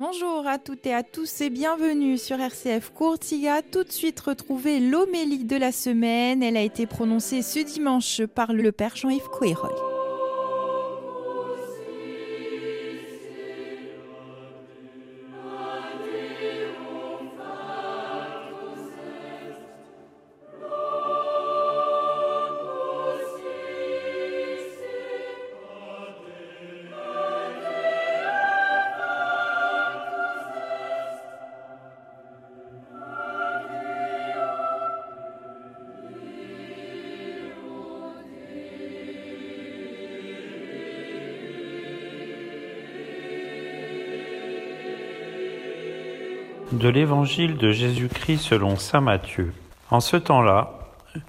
Bonjour à toutes et à tous et bienvenue sur RCF Courtiga. Tout de suite retrouver l'homélie de la semaine. Elle a été prononcée ce dimanche par le Père Jean-Yves Couérol. De l'Évangile de Jésus-Christ selon Saint Matthieu. En ce temps-là,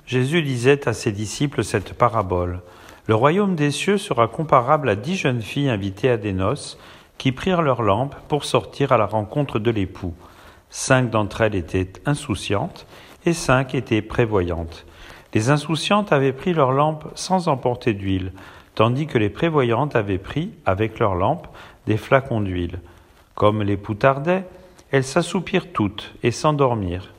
Jésus disait à ses disciples cette parabole. Le royaume des cieux sera comparable à dix jeunes filles invitées à des noces qui prirent leurs lampes pour sortir à la rencontre de l'époux. Cinq d'entre elles étaient insouciantes et cinq étaient prévoyantes. Les insouciantes avaient pris leurs lampes sans emporter d'huile, tandis que les prévoyantes avaient pris, avec leurs lampes, des flacons d'huile. Comme l'époux tardait, elles s'assoupirent toutes et s'endormirent.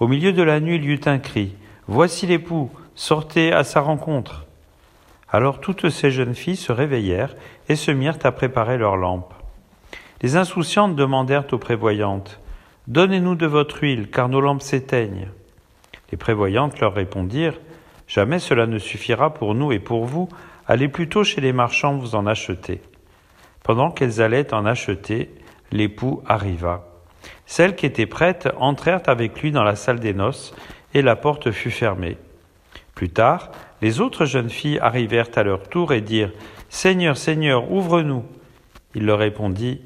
Au milieu de la nuit, il y eut un cri. Voici l'époux, sortez à sa rencontre. Alors toutes ces jeunes filles se réveillèrent et se mirent à préparer leurs lampes. Les insouciantes demandèrent aux prévoyantes Donnez-nous de votre huile, car nos lampes s'éteignent. Les prévoyantes leur répondirent Jamais cela ne suffira pour nous et pour vous. Allez plutôt chez les marchands vous en acheter. Pendant qu'elles allaient en acheter, l'époux arriva. Celles qui étaient prêtes entrèrent avec lui dans la salle des noces, et la porte fut fermée. Plus tard, les autres jeunes filles arrivèrent à leur tour et dirent Seigneur, Seigneur, ouvre-nous. Il leur répondit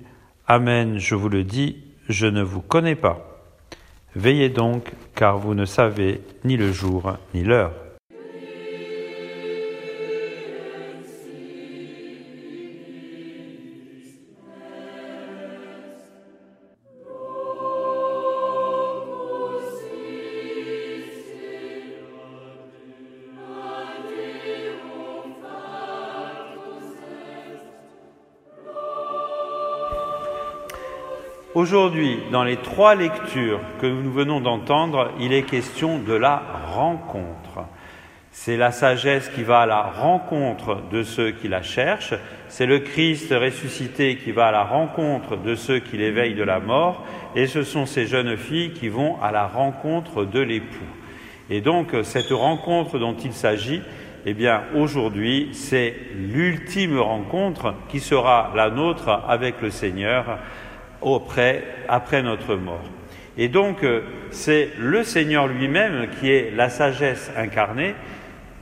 Amen, je vous le dis, je ne vous connais pas. Veillez donc, car vous ne savez ni le jour ni l'heure. Aujourd'hui, dans les trois lectures que nous venons d'entendre, il est question de la rencontre. C'est la sagesse qui va à la rencontre de ceux qui la cherchent, c'est le Christ ressuscité qui va à la rencontre de ceux qui l'éveillent de la mort, et ce sont ces jeunes filles qui vont à la rencontre de l'époux. Et donc cette rencontre dont il s'agit, eh bien aujourd'hui, c'est l'ultime rencontre qui sera la nôtre avec le Seigneur après notre mort. Et donc, euh, c'est le Seigneur lui-même qui est la sagesse incarnée,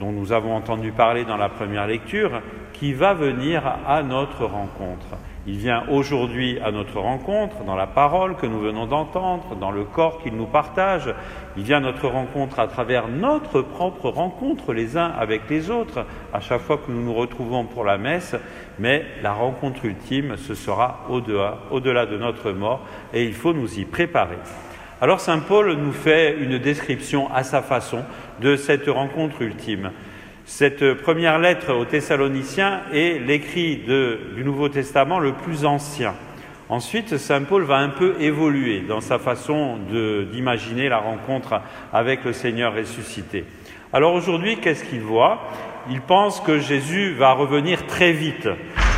dont nous avons entendu parler dans la première lecture, qui va venir à notre rencontre. Il vient aujourd'hui à notre rencontre dans la parole que nous venons d'entendre, dans le corps qu'il nous partage. Il vient à notre rencontre à travers notre propre rencontre les uns avec les autres, à chaque fois que nous nous retrouvons pour la messe. Mais la rencontre ultime, ce sera au-delà, au-delà de notre mort et il faut nous y préparer. Alors Saint Paul nous fait une description à sa façon de cette rencontre ultime. Cette première lettre aux Thessaloniciens est l'écrit du Nouveau Testament le plus ancien. Ensuite, Saint Paul va un peu évoluer dans sa façon d'imaginer la rencontre avec le Seigneur ressuscité. Alors aujourd'hui, qu'est-ce qu'il voit? Il pense que Jésus va revenir très vite.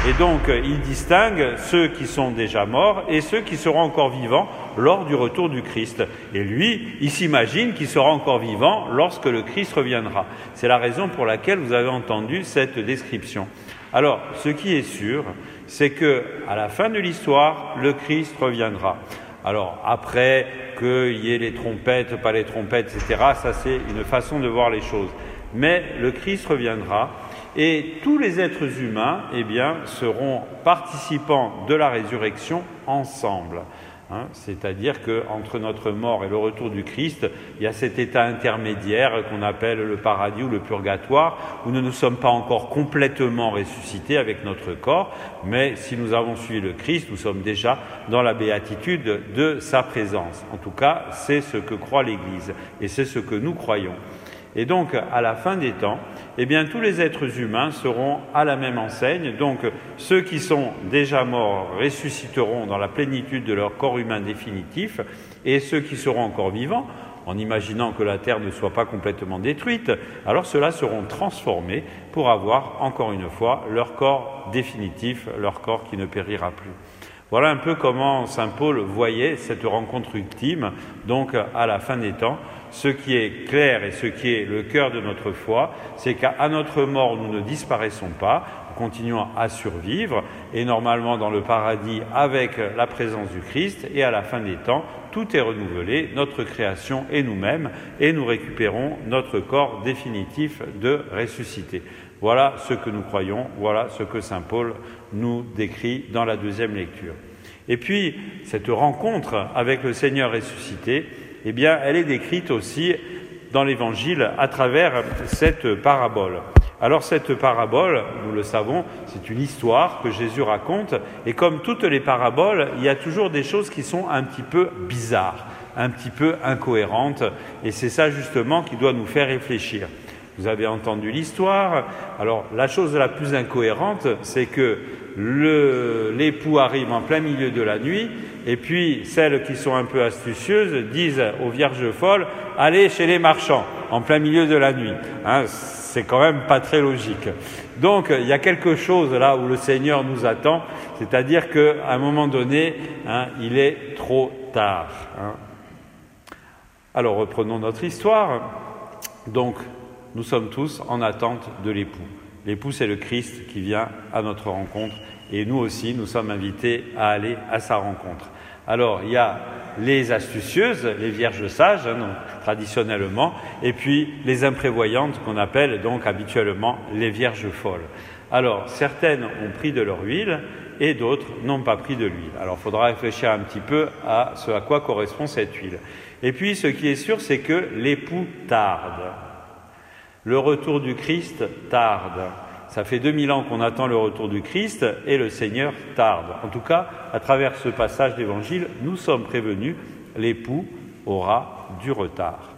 Et donc, il distingue ceux qui sont déjà morts et ceux qui seront encore vivants lors du retour du Christ. Et lui, il s'imagine qu'il sera encore vivant lorsque le Christ reviendra. C'est la raison pour laquelle vous avez entendu cette description. Alors, ce qui est sûr, c'est que à la fin de l'histoire, le Christ reviendra. Alors, après qu'il y ait les trompettes, pas les trompettes, etc., ça c'est une façon de voir les choses. Mais le Christ reviendra et tous les êtres humains, eh bien, seront participants de la résurrection ensemble. Hein. C'est-à-dire qu'entre notre mort et le retour du Christ, il y a cet état intermédiaire qu'on appelle le paradis ou le purgatoire, où nous ne sommes pas encore complètement ressuscités avec notre corps, mais si nous avons suivi le Christ, nous sommes déjà dans la béatitude de sa présence. En tout cas, c'est ce que croit l'Église et c'est ce que nous croyons. Et donc, à la fin des temps, eh bien, tous les êtres humains seront à la même enseigne. Donc, ceux qui sont déjà morts ressusciteront dans la plénitude de leur corps humain définitif, et ceux qui seront encore vivants, en imaginant que la Terre ne soit pas complètement détruite, alors ceux-là seront transformés pour avoir, encore une fois, leur corps définitif, leur corps qui ne périra plus. Voilà un peu comment Saint Paul voyait cette rencontre ultime, donc à la fin des temps. Ce qui est clair et ce qui est le cœur de notre foi, c'est qu'à notre mort, nous ne disparaissons pas, nous continuons à survivre, et normalement dans le paradis avec la présence du Christ, et à la fin des temps, tout est renouvelé, notre création et nous-mêmes, et nous récupérons notre corps définitif de ressuscité. Voilà ce que nous croyons, voilà ce que Saint Paul nous décrit dans la deuxième lecture. Et puis, cette rencontre avec le Seigneur ressuscité, eh bien, elle est décrite aussi dans l'Évangile à travers cette parabole. Alors cette parabole, nous le savons, c'est une histoire que Jésus raconte, et comme toutes les paraboles, il y a toujours des choses qui sont un petit peu bizarres, un petit peu incohérentes, et c'est ça justement qui doit nous faire réfléchir. Vous avez entendu l'histoire. Alors la chose la plus incohérente, c'est que l'époux arrive en plein milieu de la nuit, et puis celles qui sont un peu astucieuses disent aux vierges folles, allez chez les marchands, en plein milieu de la nuit. Hein, c'est quand même pas très logique. Donc il y a quelque chose là où le Seigneur nous attend, c'est-à-dire qu'à un moment donné, hein, il est trop tard. Hein. Alors reprenons notre histoire. Donc nous sommes tous en attente de l'époux. L'époux, c'est le Christ qui vient à notre rencontre et nous aussi, nous sommes invités à aller à sa rencontre. Alors, il y a les astucieuses, les vierges sages, hein, traditionnellement, et puis les imprévoyantes qu'on appelle donc habituellement les vierges folles. Alors, certaines ont pris de leur huile et d'autres n'ont pas pris de l'huile. Alors, il faudra réfléchir un petit peu à ce à quoi correspond cette huile. Et puis, ce qui est sûr, c'est que l'époux tarde. Le retour du Christ tarde. Ça fait 2000 ans qu'on attend le retour du Christ et le Seigneur tarde. En tout cas, à travers ce passage d'évangile, nous sommes prévenus, l'époux aura du retard.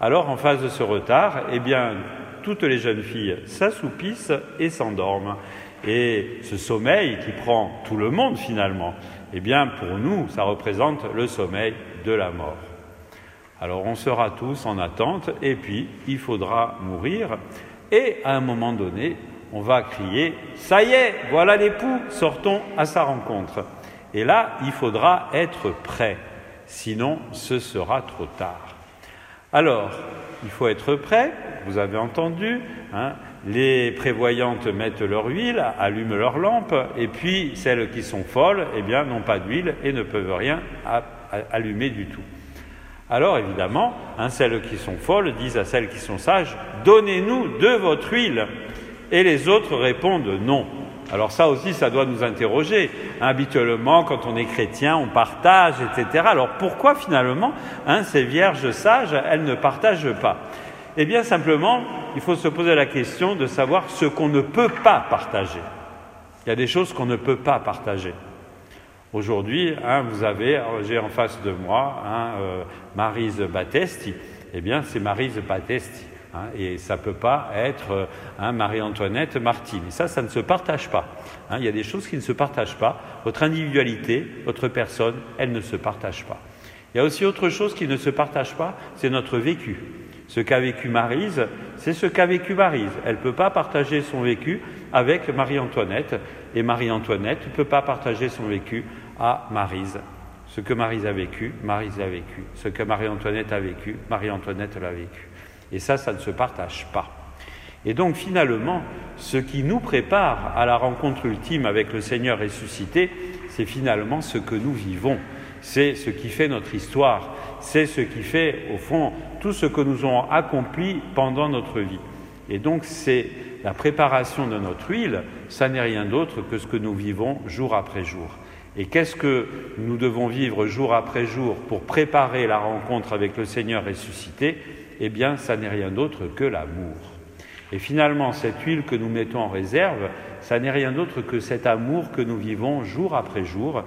Alors, en face de ce retard, eh bien, toutes les jeunes filles s'assoupissent et s'endorment. Et ce sommeil qui prend tout le monde finalement, eh bien, pour nous, ça représente le sommeil de la mort. Alors on sera tous en attente et puis il faudra mourir et à un moment donné, on va crier ⁇ ça y est, voilà l'époux, sortons à sa rencontre ⁇ Et là, il faudra être prêt, sinon ce sera trop tard. Alors, il faut être prêt, vous avez entendu, hein, les prévoyantes mettent leur huile, allument leur lampe, et puis celles qui sont folles, eh bien, n'ont pas d'huile et ne peuvent rien allumer du tout. Alors évidemment, hein, celles qui sont folles disent à celles qui sont sages, donnez-nous de votre huile. Et les autres répondent non. Alors ça aussi, ça doit nous interroger. Habituellement, quand on est chrétien, on partage, etc. Alors pourquoi finalement hein, ces vierges sages, elles ne partagent pas? Eh bien simplement, il faut se poser la question de savoir ce qu'on ne peut pas partager. Il y a des choses qu'on ne peut pas partager. Aujourd'hui, hein, vous avez, j'ai en face de moi hein, euh, Marise Battesti. Eh bien, c'est Marise Battesti. Hein, et ça ne peut pas être hein, Marie-Antoinette Martine. Et ça, ça ne se partage pas. il y a des choses qui ne se partagent pas. Votre individualité, votre personne, elle ne se partage pas. Il y a aussi autre chose qui ne se partage pas, c'est notre vécu. Ce qu'a vécu Marise, c'est ce qu'a vécu Marise. Elle ne peut pas partager son vécu avec Marie-Antoinette, et Marie-Antoinette ne peut pas partager son vécu à Marise. Ce que Marise a vécu, Marise l'a vécu. Ce que Marie-Antoinette a vécu, Marie-Antoinette l'a vécu. Et ça, ça ne se partage pas. Et donc finalement, ce qui nous prépare à la rencontre ultime avec le Seigneur ressuscité, c'est finalement ce que nous vivons. C'est ce qui fait notre histoire. C'est ce qui fait, au fond, tout ce que nous avons accompli pendant notre vie. Et donc c'est la préparation de notre huile, ça n'est rien d'autre que ce que nous vivons jour après jour. Et qu'est-ce que nous devons vivre jour après jour pour préparer la rencontre avec le Seigneur ressuscité? Eh bien, ça n'est rien d'autre que l'amour. Et finalement, cette huile que nous mettons en réserve, ça n'est rien d'autre que cet amour que nous vivons jour après jour,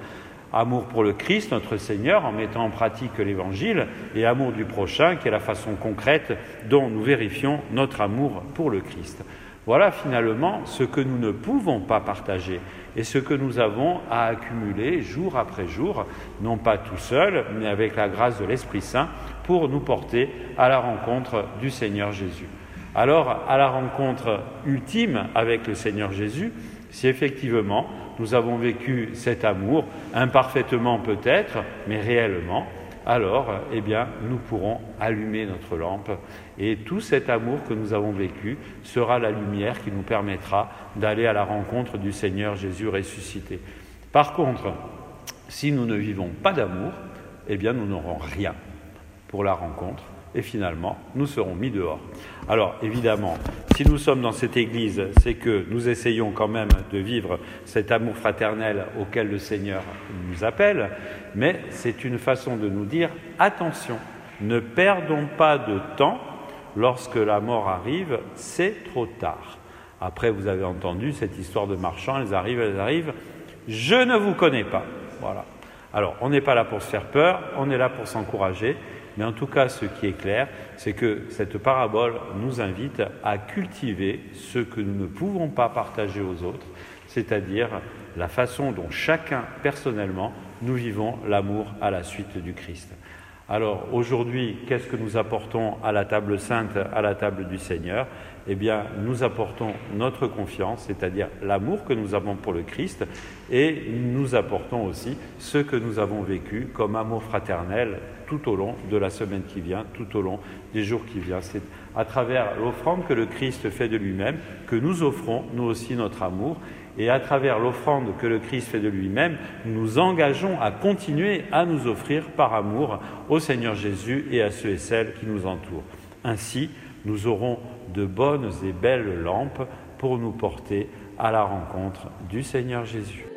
Amour pour le Christ, notre Seigneur, en mettant en pratique l'Évangile, et amour du prochain, qui est la façon concrète dont nous vérifions notre amour pour le Christ. Voilà finalement ce que nous ne pouvons pas partager et ce que nous avons à accumuler jour après jour, non pas tout seul, mais avec la grâce de l'Esprit Saint, pour nous porter à la rencontre du Seigneur Jésus. Alors, à la rencontre ultime avec le Seigneur Jésus, si effectivement nous avons vécu cet amour, imparfaitement peut-être, mais réellement, alors, eh nous pourrons allumer notre lampe et tout cet amour que nous avons vécu sera la lumière qui nous permettra d'aller à la rencontre du Seigneur Jésus ressuscité. Par contre, si nous ne vivons pas d'amour, eh nous n'aurons rien pour la rencontre et finalement, nous serons mis dehors. Alors, évidemment, si nous sommes dans cette Église, c'est que nous essayons quand même de vivre cet amour fraternel auquel le Seigneur nous appelle, mais c'est une façon de nous dire, attention, ne perdons pas de temps, lorsque la mort arrive, c'est trop tard. Après, vous avez entendu cette histoire de marchands, elles arrivent, elles arrivent, je ne vous connais pas. Voilà. Alors, on n'est pas là pour se faire peur, on est là pour s'encourager. Mais en tout cas, ce qui est clair, c'est que cette parabole nous invite à cultiver ce que nous ne pouvons pas partager aux autres, c'est-à-dire la façon dont chacun, personnellement, nous vivons l'amour à la suite du Christ. Alors aujourd'hui, qu'est-ce que nous apportons à la table sainte, à la table du Seigneur? Eh bien, nous apportons notre confiance, c'est-à-dire l'amour que nous avons pour le Christ, et nous apportons aussi ce que nous avons vécu comme amour fraternel tout au long de la semaine qui vient, tout au long des jours qui viennent. C'est à travers l'offrande que le Christ fait de lui-même que nous offrons, nous aussi, notre amour. Et à travers l'offrande que le Christ fait de lui-même, nous nous engageons à continuer à nous offrir par amour au Seigneur Jésus et à ceux et celles qui nous entourent. Ainsi, nous aurons de bonnes et belles lampes pour nous porter à la rencontre du Seigneur Jésus.